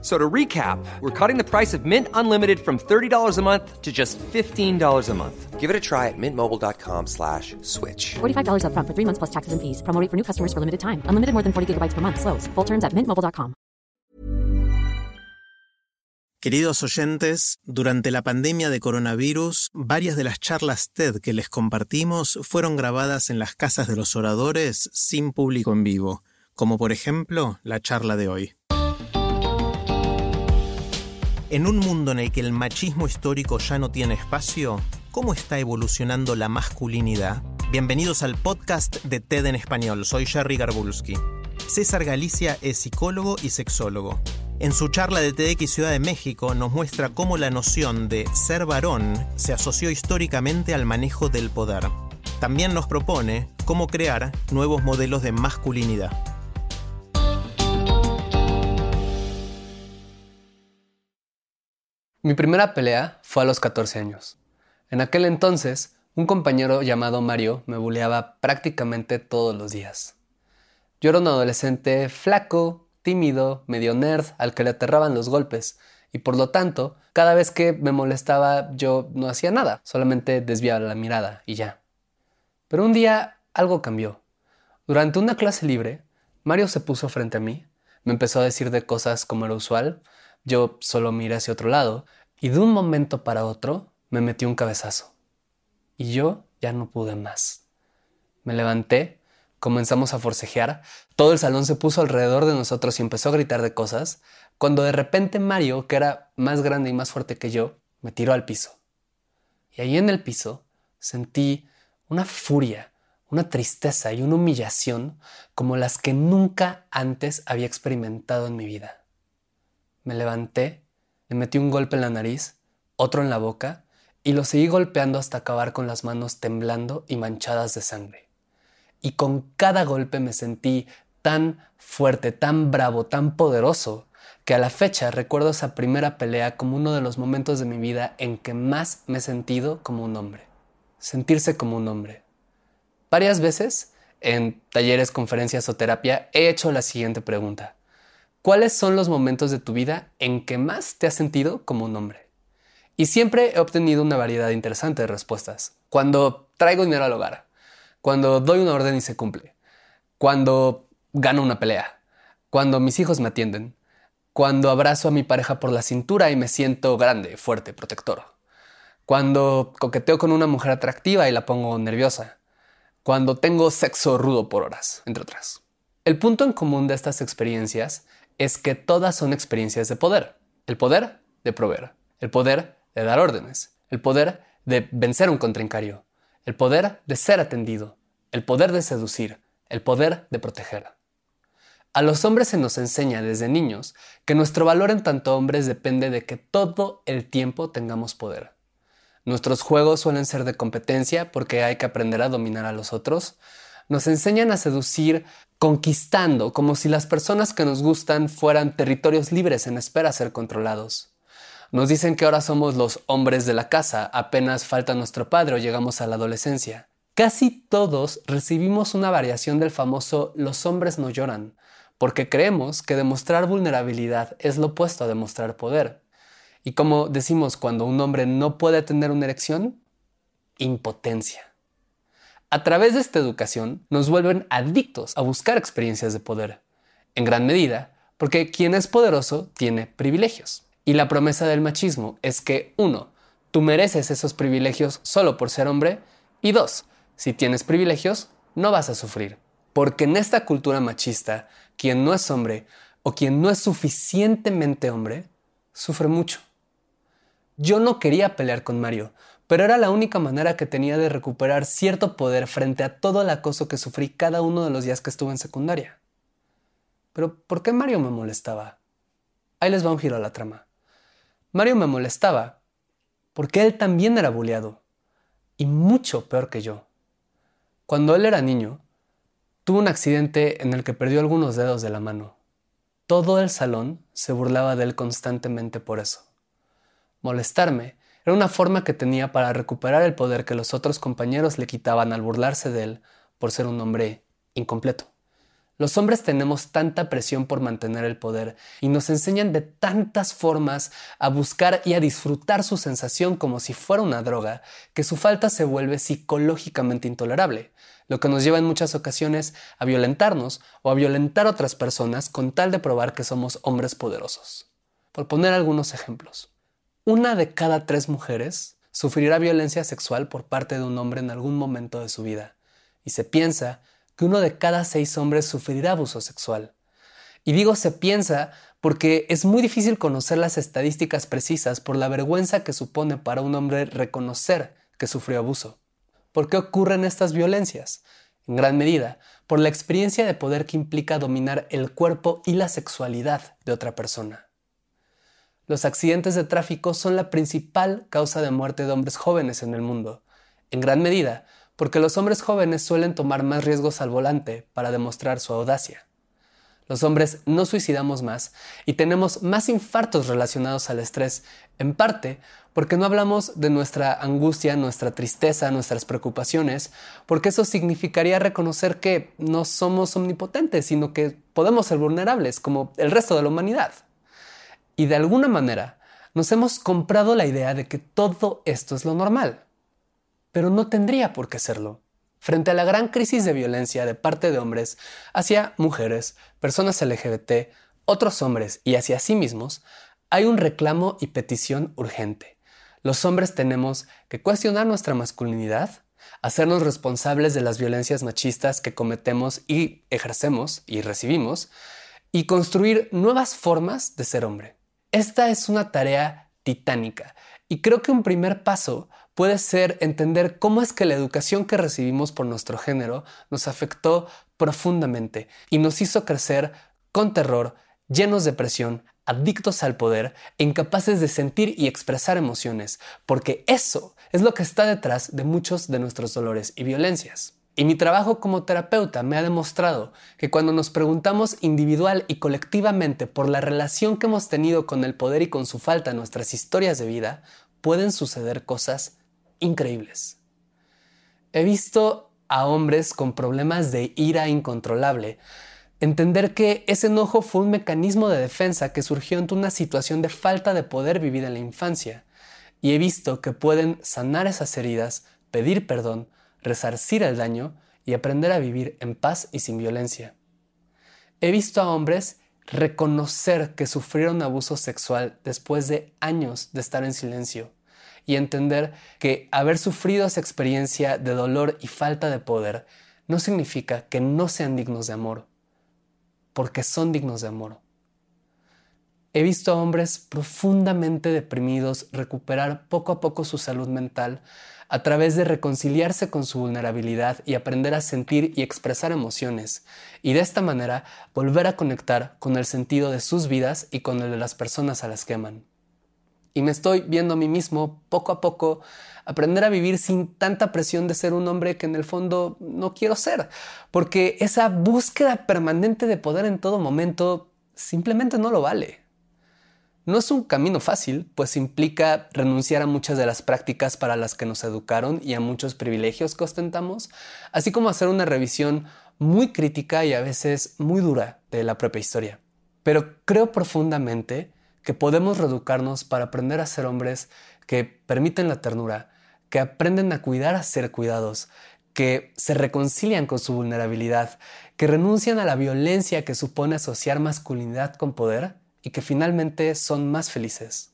So to recap, we're cutting the price of Mint Unlimited from $30 a month to just $15 a month. Give it a try at mintmobile.com slash switch. $45 upfront for three months plus taxes and fees. Promo rate for new customers for limited time. Unlimited more than 40 gigabytes per month. Slows. Full terms at mintmobile.com. Queridos oyentes, durante la pandemia de coronavirus, varias de las charlas TED que les compartimos fueron grabadas en las casas de los oradores sin público en vivo, como por ejemplo la charla de hoy. En un mundo en el que el machismo histórico ya no tiene espacio, ¿cómo está evolucionando la masculinidad? Bienvenidos al podcast de TED en español. Soy Jerry Garbulski. César Galicia es psicólogo y sexólogo. En su charla de TEDx Ciudad de México nos muestra cómo la noción de ser varón se asoció históricamente al manejo del poder. También nos propone cómo crear nuevos modelos de masculinidad. Mi primera pelea fue a los 14 años. En aquel entonces, un compañero llamado Mario me buleaba prácticamente todos los días. Yo era un adolescente flaco, tímido, medio nerd, al que le aterraban los golpes, y por lo tanto, cada vez que me molestaba yo no hacía nada, solamente desviaba la mirada y ya. Pero un día algo cambió. Durante una clase libre, Mario se puso frente a mí, me empezó a decir de cosas como era usual, yo solo miré hacia otro lado y de un momento para otro me metió un cabezazo. Y yo ya no pude más. Me levanté, comenzamos a forcejear, todo el salón se puso alrededor de nosotros y empezó a gritar de cosas, cuando de repente Mario, que era más grande y más fuerte que yo, me tiró al piso. Y ahí en el piso sentí una furia, una tristeza y una humillación como las que nunca antes había experimentado en mi vida. Me levanté, le metí un golpe en la nariz, otro en la boca, y lo seguí golpeando hasta acabar con las manos temblando y manchadas de sangre. Y con cada golpe me sentí tan fuerte, tan bravo, tan poderoso, que a la fecha recuerdo esa primera pelea como uno de los momentos de mi vida en que más me he sentido como un hombre. Sentirse como un hombre. Varias veces, en talleres, conferencias o terapia, he hecho la siguiente pregunta. ¿Cuáles son los momentos de tu vida en que más te has sentido como un hombre? Y siempre he obtenido una variedad interesante de respuestas. Cuando traigo dinero al hogar, cuando doy una orden y se cumple, cuando gano una pelea, cuando mis hijos me atienden, cuando abrazo a mi pareja por la cintura y me siento grande, fuerte, protector, cuando coqueteo con una mujer atractiva y la pongo nerviosa, cuando tengo sexo rudo por horas, entre otras. El punto en común de estas experiencias es que todas son experiencias de poder. El poder de proveer, el poder de dar órdenes, el poder de vencer un contrincario, el poder de ser atendido, el poder de seducir, el poder de proteger. A los hombres se nos enseña desde niños que nuestro valor en tanto hombres depende de que todo el tiempo tengamos poder. Nuestros juegos suelen ser de competencia porque hay que aprender a dominar a los otros. Nos enseñan a seducir conquistando, como si las personas que nos gustan fueran territorios libres en espera a ser controlados. Nos dicen que ahora somos los hombres de la casa, apenas falta nuestro padre o llegamos a la adolescencia. Casi todos recibimos una variación del famoso los hombres no lloran, porque creemos que demostrar vulnerabilidad es lo opuesto a demostrar poder. Y como decimos cuando un hombre no puede tener una erección, impotencia. A través de esta educación nos vuelven adictos a buscar experiencias de poder, en gran medida porque quien es poderoso tiene privilegios. Y la promesa del machismo es que, uno, tú mereces esos privilegios solo por ser hombre, y dos, si tienes privilegios, no vas a sufrir. Porque en esta cultura machista, quien no es hombre o quien no es suficientemente hombre, sufre mucho. Yo no quería pelear con Mario, pero era la única manera que tenía de recuperar cierto poder frente a todo el acoso que sufrí cada uno de los días que estuve en secundaria. Pero ¿por qué Mario me molestaba? Ahí les va un giro a la trama. Mario me molestaba porque él también era bulleado, y mucho peor que yo. Cuando él era niño, tuvo un accidente en el que perdió algunos dedos de la mano. Todo el salón se burlaba de él constantemente por eso. Molestarme era una forma que tenía para recuperar el poder que los otros compañeros le quitaban al burlarse de él por ser un hombre incompleto. Los hombres tenemos tanta presión por mantener el poder y nos enseñan de tantas formas a buscar y a disfrutar su sensación como si fuera una droga, que su falta se vuelve psicológicamente intolerable, lo que nos lleva en muchas ocasiones a violentarnos o a violentar a otras personas con tal de probar que somos hombres poderosos. Por poner algunos ejemplos, una de cada tres mujeres sufrirá violencia sexual por parte de un hombre en algún momento de su vida, y se piensa que uno de cada seis hombres sufrirá abuso sexual. Y digo se piensa porque es muy difícil conocer las estadísticas precisas por la vergüenza que supone para un hombre reconocer que sufrió abuso. ¿Por qué ocurren estas violencias? En gran medida, por la experiencia de poder que implica dominar el cuerpo y la sexualidad de otra persona. Los accidentes de tráfico son la principal causa de muerte de hombres jóvenes en el mundo, en gran medida porque los hombres jóvenes suelen tomar más riesgos al volante para demostrar su audacia. Los hombres no suicidamos más y tenemos más infartos relacionados al estrés, en parte porque no hablamos de nuestra angustia, nuestra tristeza, nuestras preocupaciones, porque eso significaría reconocer que no somos omnipotentes, sino que podemos ser vulnerables como el resto de la humanidad. Y de alguna manera nos hemos comprado la idea de que todo esto es lo normal pero no tendría por qué serlo. Frente a la gran crisis de violencia de parte de hombres hacia mujeres, personas LGBT, otros hombres y hacia sí mismos, hay un reclamo y petición urgente. Los hombres tenemos que cuestionar nuestra masculinidad, hacernos responsables de las violencias machistas que cometemos y ejercemos y recibimos, y construir nuevas formas de ser hombre. Esta es una tarea titánica y creo que un primer paso puede ser entender cómo es que la educación que recibimos por nuestro género nos afectó profundamente y nos hizo crecer con terror, llenos de presión, adictos al poder e incapaces de sentir y expresar emociones, porque eso es lo que está detrás de muchos de nuestros dolores y violencias. Y mi trabajo como terapeuta me ha demostrado que cuando nos preguntamos individual y colectivamente por la relación que hemos tenido con el poder y con su falta en nuestras historias de vida, pueden suceder cosas increíbles. He visto a hombres con problemas de ira incontrolable entender que ese enojo fue un mecanismo de defensa que surgió ante una situación de falta de poder vivida en la infancia. Y he visto que pueden sanar esas heridas, pedir perdón, resarcir el daño y aprender a vivir en paz y sin violencia. He visto a hombres reconocer que sufrieron abuso sexual después de años de estar en silencio y entender que haber sufrido esa experiencia de dolor y falta de poder no significa que no sean dignos de amor, porque son dignos de amor. He visto a hombres profundamente deprimidos recuperar poco a poco su salud mental a través de reconciliarse con su vulnerabilidad y aprender a sentir y expresar emociones, y de esta manera volver a conectar con el sentido de sus vidas y con el de las personas a las que aman. Y me estoy viendo a mí mismo poco a poco aprender a vivir sin tanta presión de ser un hombre que en el fondo no quiero ser, porque esa búsqueda permanente de poder en todo momento simplemente no lo vale. No es un camino fácil, pues implica renunciar a muchas de las prácticas para las que nos educaron y a muchos privilegios que ostentamos, así como hacer una revisión muy crítica y a veces muy dura de la propia historia. Pero creo profundamente que podemos reeducarnos para aprender a ser hombres que permiten la ternura, que aprenden a cuidar a ser cuidados, que se reconcilian con su vulnerabilidad, que renuncian a la violencia que supone asociar masculinidad con poder y que finalmente son más felices.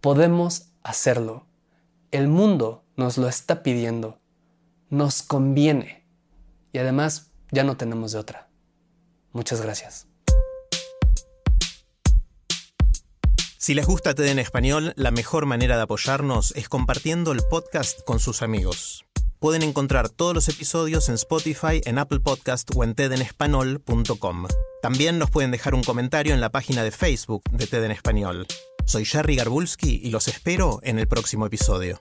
Podemos hacerlo. El mundo nos lo está pidiendo. Nos conviene. Y además ya no tenemos de otra. Muchas gracias. Si les gusta TED en español, la mejor manera de apoyarnos es compartiendo el podcast con sus amigos. Pueden encontrar todos los episodios en Spotify, en Apple Podcast o en tedenespanol.com. También nos pueden dejar un comentario en la página de Facebook de TED en Español. Soy Jerry Garbulski y los espero en el próximo episodio.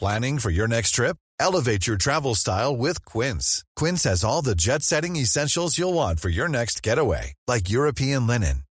Planning for your next trip? Elevate your travel style with Quince. Quince has all the jet setting essentials you'll want for your next getaway, like European linen,